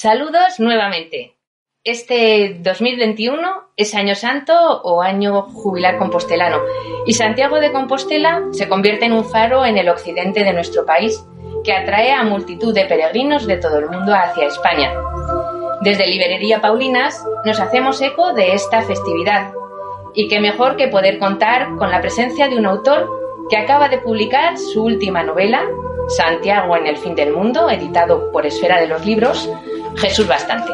Saludos nuevamente. Este 2021 es Año Santo o Año Jubilar Compostelano y Santiago de Compostela se convierte en un faro en el occidente de nuestro país que atrae a multitud de peregrinos de todo el mundo hacia España. Desde Librería Paulinas nos hacemos eco de esta festividad y qué mejor que poder contar con la presencia de un autor que acaba de publicar su última novela, Santiago en el fin del mundo, editado por Esfera de los Libros, Jesús Bastante.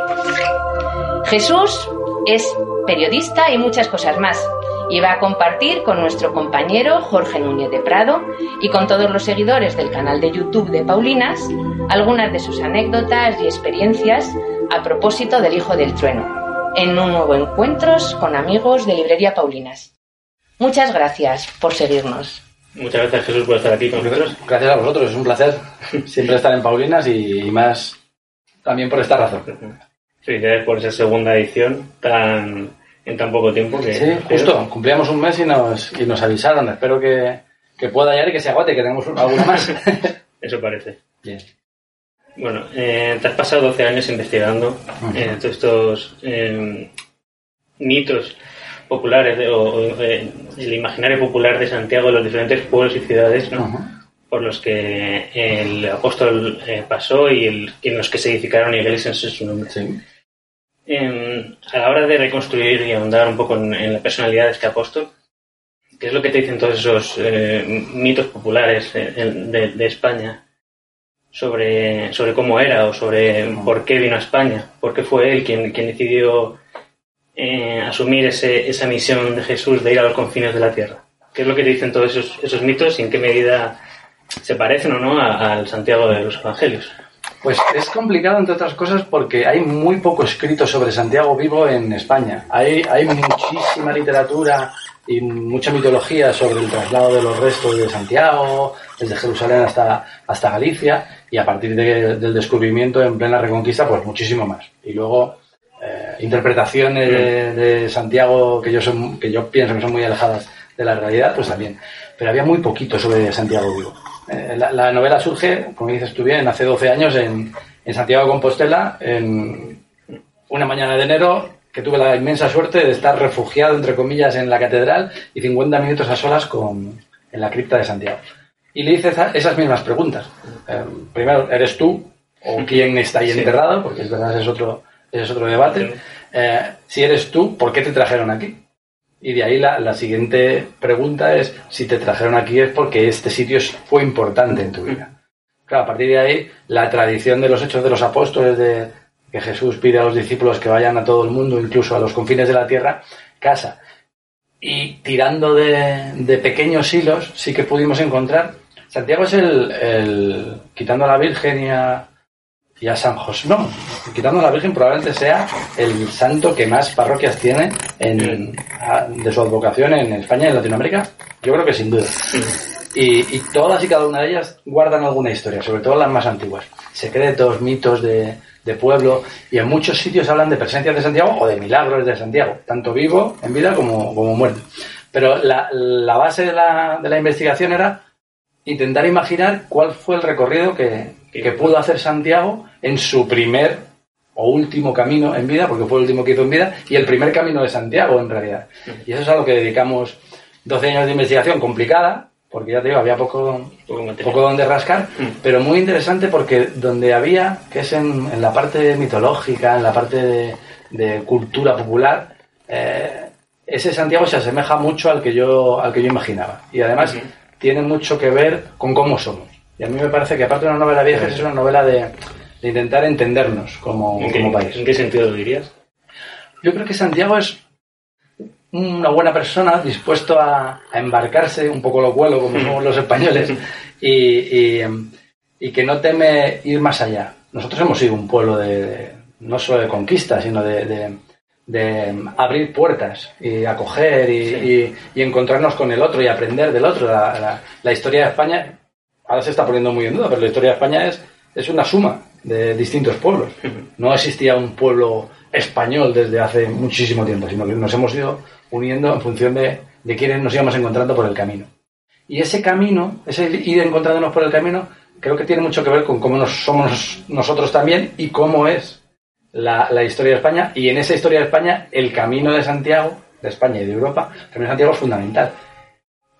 Jesús es periodista y muchas cosas más, y va a compartir con nuestro compañero Jorge Núñez de Prado y con todos los seguidores del canal de YouTube de Paulinas algunas de sus anécdotas y experiencias a propósito del Hijo del Trueno, en un nuevo Encuentros con amigos de Librería Paulinas. Muchas gracias por seguirnos. Muchas gracias Jesús por estar aquí con nosotros. Gracias a vosotros, es un placer siempre estar en Paulinas y más también por esta razón. Felicidades por esa segunda edición tan en tan poco tiempo que... Sí, justo, cumplíamos un mes y nos, y nos avisaron. Espero que, que pueda llegar y que se aguante, que tenemos alguna más. Eso parece. Bien. Bueno, eh, te has pasado 12 años investigando eh, todos estos eh, mitos populares de, o, eh, el imaginario popular de Santiago, de los diferentes pueblos y ciudades, ¿no? Por los que el apóstol eh, pasó y el, en los que se edificaron iglesias en su nombre. Sí. Eh, a la hora de reconstruir y ahondar un poco en, en, la personalidad de este apóstol, ¿qué es lo que te dicen todos esos eh, mitos populares de, de, España sobre, sobre cómo era o sobre por qué vino a España? ¿Por qué fue él quien, quien decidió eh, asumir ese, esa misión de Jesús de ir a los confines de la tierra? ¿Qué es lo que te dicen todos esos, esos mitos y en qué medida se parecen o no al Santiago de los Evangelios? Pues es complicado, entre otras cosas, porque hay muy poco escrito sobre Santiago vivo en España. Hay, hay muchísima literatura y mucha mitología sobre el traslado de los restos de Santiago, desde Jerusalén hasta, hasta Galicia, y a partir de, del descubrimiento en plena reconquista, pues muchísimo más. Y luego, eh, interpretaciones de, de, Santiago que yo, son, que yo pienso que son muy alejadas de la realidad, pues también. Pero había muy poquito sobre Santiago vivo. Eh, la, la, novela surge, como dices tú bien, hace 12 años en, en, Santiago de Compostela, en una mañana de enero, que tuve la inmensa suerte de estar refugiado, entre comillas, en la catedral y 50 minutos a solas con, en la cripta de Santiago. Y le hice esa, esas mismas preguntas. Eh, primero, ¿eres tú o quién está ahí enterrado? Porque es verdad, ese es otro, ese es otro debate. Eh, si eres tú, ¿por qué te trajeron aquí? Y de ahí la, la, siguiente pregunta es si te trajeron aquí es porque este sitio fue importante en tu vida. Claro, a partir de ahí, la tradición de los hechos de los apóstoles, de que Jesús pide a los discípulos que vayan a todo el mundo, incluso a los confines de la tierra, casa. Y tirando de, de pequeños hilos, sí que pudimos encontrar. Santiago es el, el quitando a la Virgen y a, y a San José. No, quitando a la Virgen probablemente sea el santo que más parroquias tiene en, a, de su advocación en España y en Latinoamérica. Yo creo que sin duda. Y, y, todas y cada una de ellas guardan alguna historia, sobre todo las más antiguas. Secretos, mitos de, de pueblo, y en muchos sitios hablan de presencias de Santiago o de milagros de Santiago, tanto vivo en vida como, como muerto. Pero la, la base de la, de la investigación era intentar imaginar cuál fue el recorrido que, que pudo hacer Santiago en su primer o último camino en vida, porque fue el último que hizo en vida, y el primer camino de Santiago en realidad. Y eso es a lo que dedicamos 12 años de investigación complicada, porque ya te digo, había poco, poco donde rascar, pero muy interesante porque donde había, que es en, en la parte mitológica, en la parte de, de cultura popular, eh, ese Santiago se asemeja mucho al que yo, al que yo imaginaba. Y además tiene mucho que ver con cómo somos. Y a mí me parece que aparte de una novela vieja, es una novela de, de intentar entendernos como, ¿En qué, como país. ¿En qué sentido lo dirías? Yo creo que Santiago es una buena persona dispuesto a, a embarcarse, un poco lo cuelo como somos los españoles, y, y, y, que no teme ir más allá. Nosotros hemos sido un pueblo de, de no solo de conquista, sino de, de, de abrir puertas y acoger y, sí. y, encontrarnos con el otro y aprender del otro. La, la, la historia de España ahora se está poniendo muy en duda, pero la historia de España es, es una suma de distintos pueblos. No existía un pueblo español desde hace muchísimo tiempo, sino que nos hemos ido uniendo en función de, de quienes nos íbamos encontrando por el camino. Y ese camino, ese ir encontrándonos por el camino, creo que tiene mucho que ver con cómo somos nosotros también y cómo es la, la historia de España y en esa historia de España el camino de Santiago, de España y de Europa, el camino de Santiago es fundamental.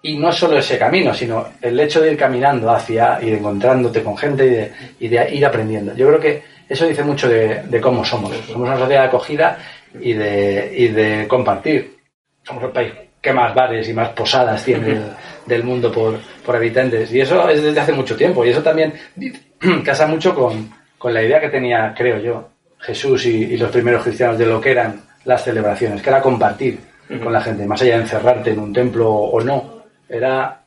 Y no solo ese camino, sino el hecho de ir caminando hacia, ir encontrándote con gente y de, y de ir aprendiendo. Yo creo que eso dice mucho de, de cómo somos. Somos una sociedad de acogida y de, y de compartir. Somos el país que más bares y más posadas tiene el- del mundo por, por habitantes. Y eso es desde hace mucho tiempo. Y eso también casa mucho con, con la idea que tenía, creo yo, Jesús y, y los primeros cristianos de lo que eran las celebraciones, que era compartir con la gente, más allá de encerrarte en un templo o no, era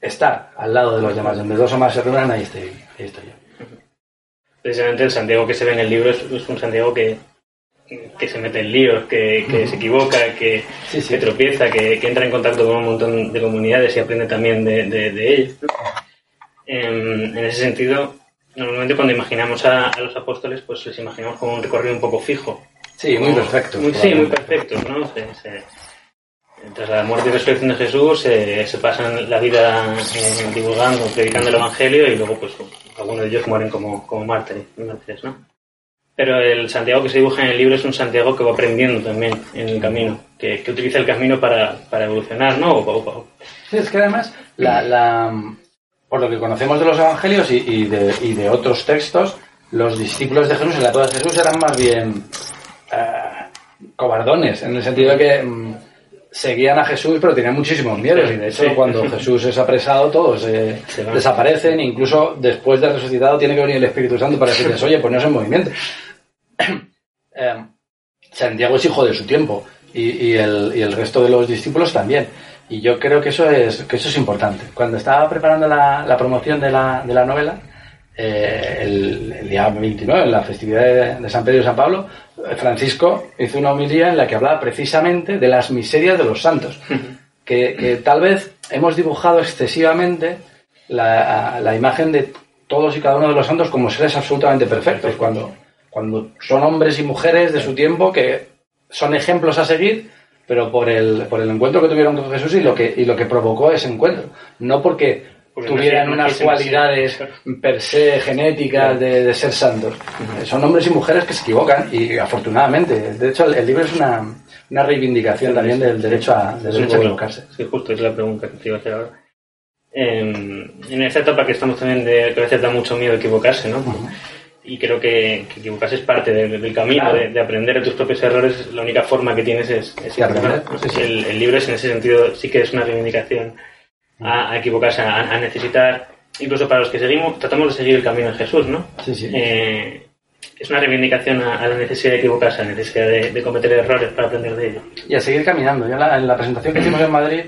estar al lado de los demás, donde dos o más se reúnan, ahí estoy, ahí estoy yo. Precisamente el Santiago que se ve en el libro es, es un Santiago que, que se mete en líos, que, que se equivoca, que, Sí, sí. que tropieza, que, que entra en contacto con un montón de comunidades y aprende también de, de, de ellos. ¿no? En, en ese sentido, normalmente cuando imaginamos a, a los apóstoles, pues les imaginamos como un recorrido un poco fijo. Sí, muy perfecto. Muy- sí, muy perfecto, ¿no? Se- se- tras la muerte y resurrección de Jesús se, se pasan la vida eh, divulgando, predicando el Evangelio y luego pues algunos de ellos mueren como, como mártires, ¿no? Pero el Santiago que se dibuja en el libro es un Santiago que va aprendiendo también en el camino, que, que utiliza el camino para, para evolucionar, ¿no? O- o- o- Sí, es que además, la, la- por lo que conocemos de los evangelios y, y de, y de otros textos, los discípulos de Jesús en la época de Jesús eran más bien eh, cobardones, en el sentido de que mm, seguían a Jesús, pero tenían muchísimos miedos. Y de hecho, Sí. cuando Jesús es apresado, todos eh, desaparecen. Incluso después de resucitado, tiene que venir el Espíritu Santo para decirles, oye, poneos en movimiento. Eh, Santiago es hijo de su tiempo y, y el, y el resto de los discípulos también. Y yo creo que eso es, que eso es importante. Cuando estaba preparando la, la promoción de la, de la novela, eh, el, el día 29, en la festividad de, de San Pedro y San Pablo, Francisco hizo una homilía en la que hablaba precisamente de las miserias de los santos. que, que tal vez hemos dibujado excesivamente la, la imagen de todos y cada uno de los santos como seres absolutamente perfectos, cuando, cuando son hombres y mujeres de su tiempo que son ejemplos a seguir, pero por el, por el encuentro que tuvieron con Jesús y lo que, y lo que provocó ese encuentro. No Porque tuvieran unas cualidades per se genéticas de, de ser santos. Son hombres y mujeres que se equivocan y afortunadamente. De hecho, el, el libro es una, una reivindicación también del derecho a, del Es derecho a equivocarse. Sí, justo es la pregunta que te iba a hacer ahora. En, en esta etapa que estamos también de que a veces da mucho miedo equivocarse, ¿no? Y creo que, que equivocarse es parte del, del camino, Claro. de, de aprender de tus propios errores. La única forma que tienes es, es sí. El, el libro es en ese sentido sí que es una reivindicación a, a equivocarse, a, a necesitar, incluso para los que seguimos, tratamos de seguir el camino de Jesús, ¿no? Sí, sí. Eh, es una reivindicación a, a la necesidad de equivocarse, a la necesidad de, de cometer errores para aprender de ellos. y a seguir caminando. Yo en la, en la presentación que hicimos en Madrid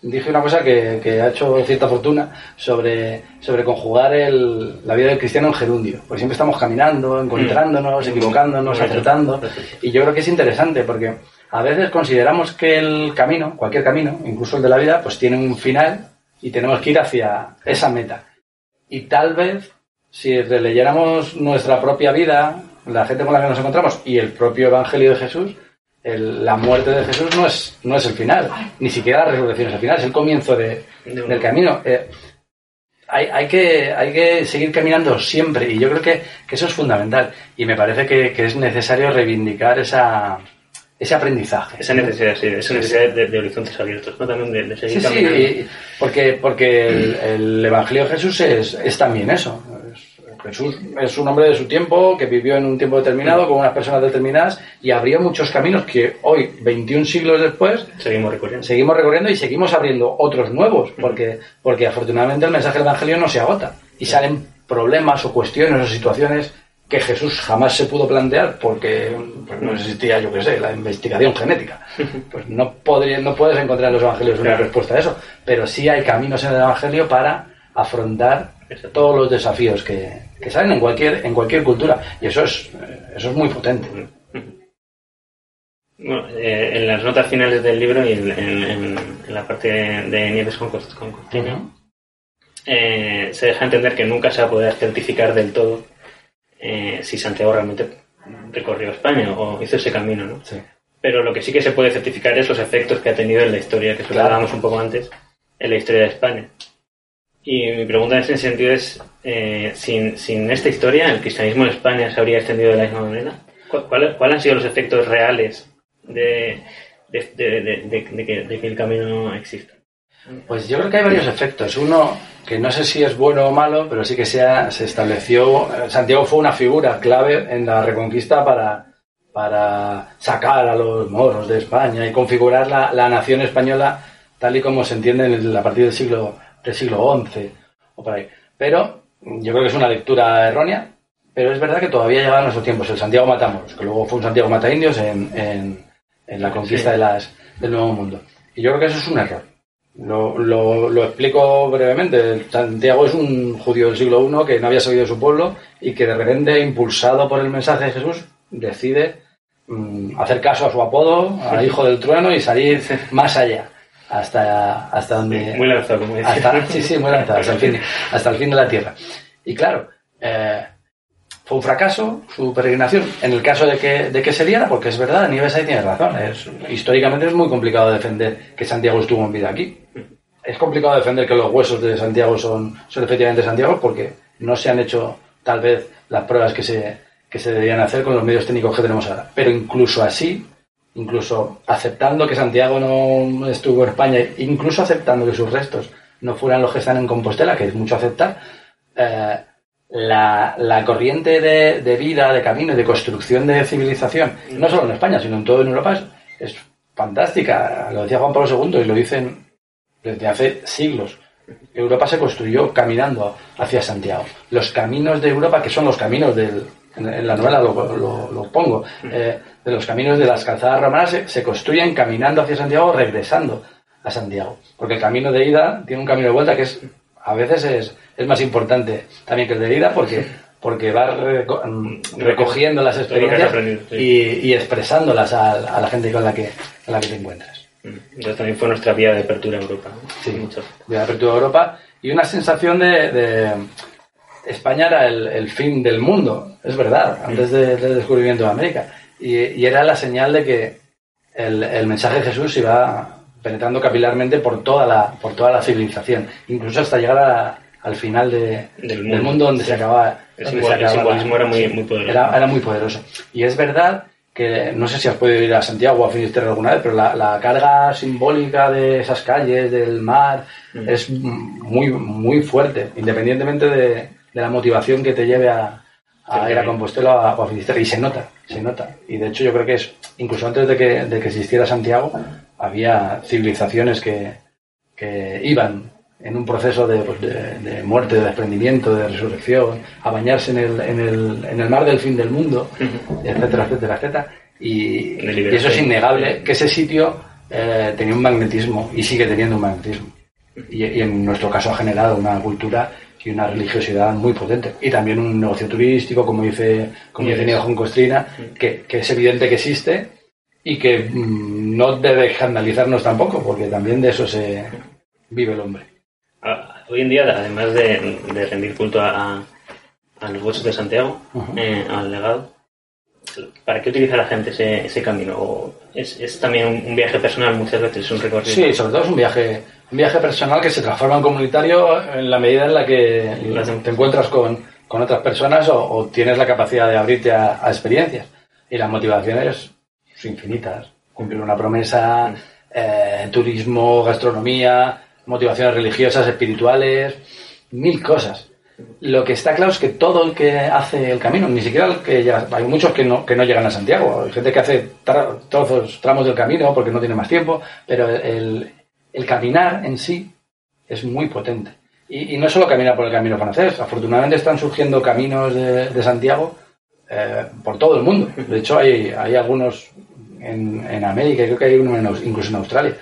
dije una cosa que, que ha hecho cierta fortuna sobre, sobre conjugar el, la vida del cristiano en gerundio. Porque siempre estamos caminando, encontrándonos, Mm. equivocándonos, Mm. acertando. Y yo creo que es interesante porque a veces consideramos que el camino, cualquier camino, incluso el de la vida, pues tiene un final y tenemos que ir hacia esa meta. Y tal vez, si releyéramos nuestra propia vida, la gente con la que nos encontramos y el propio Evangelio de Jesús, el- la muerte de Jesús no es, no es el final, ni siquiera la resurrección es el final, es el comienzo de- del camino. Eh, hay, hay, que, hay que seguir caminando siempre y yo creo que, que eso es fundamental y me parece que, que es necesario reivindicar esa, ese aprendizaje. Esa necesidad, sí, esa necesidad de, de horizontes abiertos, ¿no? También de, de seguir Sí, caminando. porque, porque el, el Evangelio de Jesús es, es también eso. Es- Jesús es un hombre de su tiempo que vivió en un tiempo determinado con unas personas determinadas y abrió muchos caminos que hoy, 21 siglos después, Seguimos recorriendo. seguimos recorriendo y seguimos abriendo otros nuevos, porque, porque afortunadamente el mensaje del Evangelio no se agota y salen problemas o cuestiones o situaciones que Jesús jamás se pudo plantear porque pues, no existía, yo qué sé, la investigación genética. Pues no, podría, no puedes encontrar en los Evangelios una respuesta a eso, pero sí hay caminos en el Evangelio para afrontar todos los desafíos que, que salen en cualquier, en cualquier cultura y eso es, eso es muy potente. Bueno, eh, en las notas finales del libro y en, en- en- en la parte de Nieves con, con Costiño, eh, se deja entender que nunca se va a poder certificar del todo eh, si Santiago realmente recorrió España o hizo ese camino, ¿no? Sí. Pero lo que sí que se puede certificar es los efectos que ha tenido en la historia, que eso Claro. hablábamos un poco antes, en la historia de España. Y mi pregunta en ese sentido es, eh, sin, sin esta historia, ¿el cristianismo en España se habría extendido de la misma manera? ¿Cuáles cuál han sido los efectos reales de, de, de, que, de, que, el camino exista? Pues yo creo que hay varios efectos. Uno, que no sé si es bueno o malo, pero sí que se, se estableció. Santiago fue una figura clave en la reconquista para, para sacar a los moros de España y configurar la, la nación española tal y como se entiende a partir del siglo, del siglo XI o por ahí. Pero yo creo que es una lectura errónea, pero es verdad que todavía llegaban nuestros tiempos. El Santiago Matamoros, que luego fue un Santiago Mata Indios en, en, en la conquista de las, del Nuevo Mundo. Y yo creo que eso es un error. Lo, lo, lo, explico brevemente. Santiago es un judío del siglo I que no había salido de su pueblo y que de repente, impulsado por el mensaje de Jesús, decide mm, hacer caso a su apodo, al hijo del trueno y salir más allá. Hasta, hasta donde. muy lanzado, como hasta, Sí, sí, muy lanzado, hasta el fin, hasta el fin de la tierra. Y claro, eh, fue un fracaso su peregrinación. En el caso de que, de que se diera, porque es verdad, Nieves ahí tiene razón. Es, históricamente es muy complicado defender que Santiago estuvo en vida aquí. Es complicado defender que los huesos de Santiago son, son efectivamente Santiago porque no se han hecho tal vez las pruebas que se, que se deberían hacer con los medios técnicos que tenemos ahora. Pero incluso así, incluso aceptando que Santiago no estuvo en España, incluso aceptando que sus restos no fueran los que están en Compostela, que es mucho aceptar, eh, la, la corriente de, de, vida, de camino de construcción de civilización, no solo en España, sino en todo en Europa, es, fantástica. Lo decía Juan Pablo II y lo dicen desde hace siglos. Europa se construyó caminando hacia Santiago. Los caminos de Europa, que son los caminos del, en la novela lo, lo, pongo, eh, de los caminos de las calzadas romanas se, se, construyen caminando hacia Santiago, regresando a Santiago. Porque el camino de ida tiene un camino de vuelta que es a veces es, es más importante también que el de vida porque, porque va recogiendo las experiencias y, y, expresándolas a, la gente con la que, con la que te encuentras. Entonces también fue nuestra vía de apertura a Europa. Sí, mucho. vía de apertura a Europa y una sensación de, de España era el, el, fin del mundo, es verdad, antes del descubrimiento de América. Y, y, era la señal de que el, el mensaje de Jesús iba penetrando capilarmente por toda la, por toda la civilización, incluso hasta llegar a, al final de, del, mundo, del, mundo, donde se acaba. El, simbol, el simbolismo era muy, muy poderoso. Era, era, muy poderoso. Y es verdad que, no sé si has podido ir a Santiago o a Finisterre alguna vez, pero la, la carga simbólica de esas calles, del mar, mm. es muy, muy fuerte, independientemente de, de, la motivación que te lleve a, a ir a Compostela o a, a Finisterre. Y se nota, se nota. Y de hecho yo creo que es, incluso antes de que, de que existiera Santiago, había civilizaciones que, que iban en un proceso de, pues de, de, muerte, de desprendimiento, de resurrección, a bañarse en el, en el, en el mar del fin del mundo, etcétera, etcétera, etcétera. Y, y eso es innegable, que ese sitio eh, tenía un magnetismo y sigue teniendo un magnetismo. Y, y, en nuestro caso ha generado una cultura y una religiosidad muy potente. Y también un negocio turístico, como dice, como dice Juan Costrina, que, que es evidente que existe y que mmm, no debe escandalizarnos tampoco, porque también de eso se vive el hombre. Ah, hoy en día, además de, de rendir culto a, a, los huesos de Santiago, uh -huh. eh, al legado, ¿para qué utiliza la gente ese, ese camino? Es, es, también un, viaje personal muchas veces, es un recorrido? Sí, sobre todo es un viaje, un viaje personal que se transforma en comunitario en la medida en la que te encuentras con, con otras personas o, o, tienes la capacidad de abrirte a, a experiencias. Y las motivaciones infinitas. Cumplir una promesa, eh, turismo, gastronomía, motivaciones religiosas, espirituales, mil cosas. Lo que está claro es que todo el que hace el camino, ni siquiera el que llega, hay muchos que no, que no llegan a Santiago, hay gente que hace tra trozos, tramos del camino porque no tiene más tiempo, pero el, el caminar en sí es muy potente. Y, no solo caminar por el camino francés, afortunadamente están surgiendo caminos de, de Santiago eh, por todo el mundo. De hecho, hay, hay algunos en, en América, creo que hay uno en, incluso en Australia,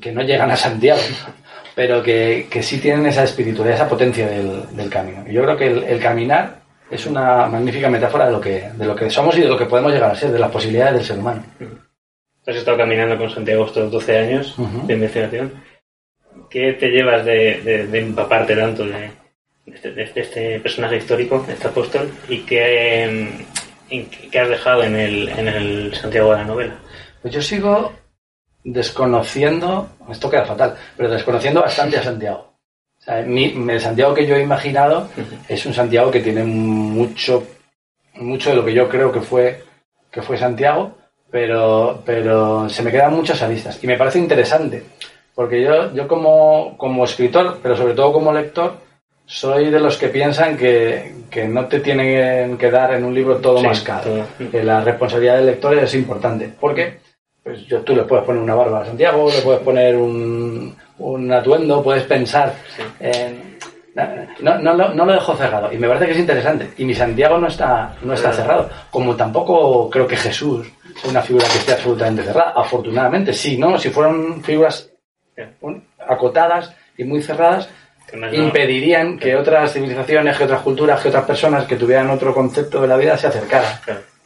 que no llegan a Santiago, pero que, que sí tienen esa espiritualidad, esa potencia del, del camino. Y yo creo que el, el, caminar es una magnífica metáfora de lo, que, de lo que somos y de lo que podemos llegar a ser, de las posibilidades del ser humano. Has estado caminando con Santiago estos 12 años uh -huh. de investigación. ¿Qué te llevas de, de, de empaparte tanto de, este, de, este, personaje histórico, este apóstol, y qué, qué has dejado en el, en el Santiago de la novela? Pues yo sigo desconociendo, esto queda fatal, pero desconociendo bastante a Santiago. O el Santiago que yo he imaginado es un Santiago que tiene mucho, mucho de lo que yo creo que fue, que fue Santiago, pero, pero se me quedan muchas aristas. Y me parece interesante, porque yo, yo como, como escritor, pero sobre todo como lector, soy de los que piensan que, que no te tienen que dar en un libro todo más caro. Que la responsabilidad del lector es importante. Porque pues yo, tú le puedes poner una barba a Santiago, le puedes poner un, un atuendo, puedes pensar en... No, no, no, lo dejo cerrado. Y me parece que es interesante. Y mi Santiago no está, no está cerrado. Como tampoco creo que Jesús sea una figura que esté absolutamente cerrada. Afortunadamente, sí, ¿no? Si fueran figuras acotadas y muy cerradas, impedirían que otras civilizaciones, que otras culturas, que otras personas que tuvieran otro concepto de la vida se acercaran.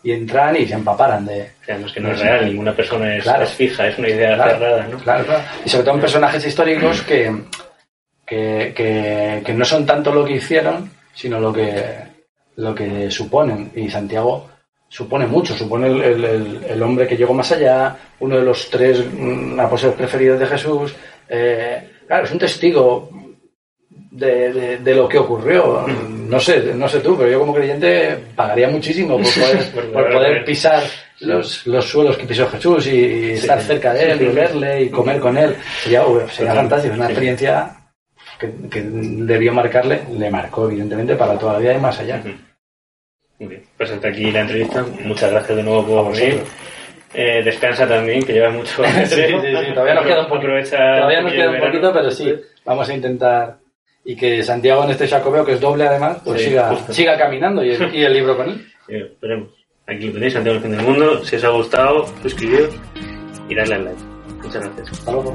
Y entraran y se empaparan de... que no es real, ninguna persona es, fija, es una idea cerrada, ¿no? Claro, claro. Y sobre todo en personajes históricos que, que, que, no son tanto lo que hicieron, sino lo que, lo que suponen. Y Santiago supone mucho, supone el, el, hombre que llegó más allá, uno de los tres mm, apóstoles preferidos de Jesús. Eh, claro, es un testigo de, de, lo que ocurrió. No sé, no sé tú, pero yo como creyente pagaría muchísimo por poder, por poder pisar los, los, suelos que pisó Jesús y, estar cerca de él y verle y comer con él. Sería, sería fantástico, una experiencia que, que, debió marcarle, le marcó evidentemente para toda la vida y más allá. Muy bien, pues hasta aquí la entrevista. Muchas gracias de nuevo por venir. Eh, descansa también, que lleva mucho. todavía nos queda un poquito. Todavía nos queda un poquito, pero sí, vamos a intentar y que Santiago en este Jacobeo, que es doble además, pues siga, siga caminando y el, y el, libro con él. esperemos. Aquí lo tenéis, Santiago el fin del mundo. Si os ha gustado, suscribiros y darle al like. Muchas gracias. Hasta luego.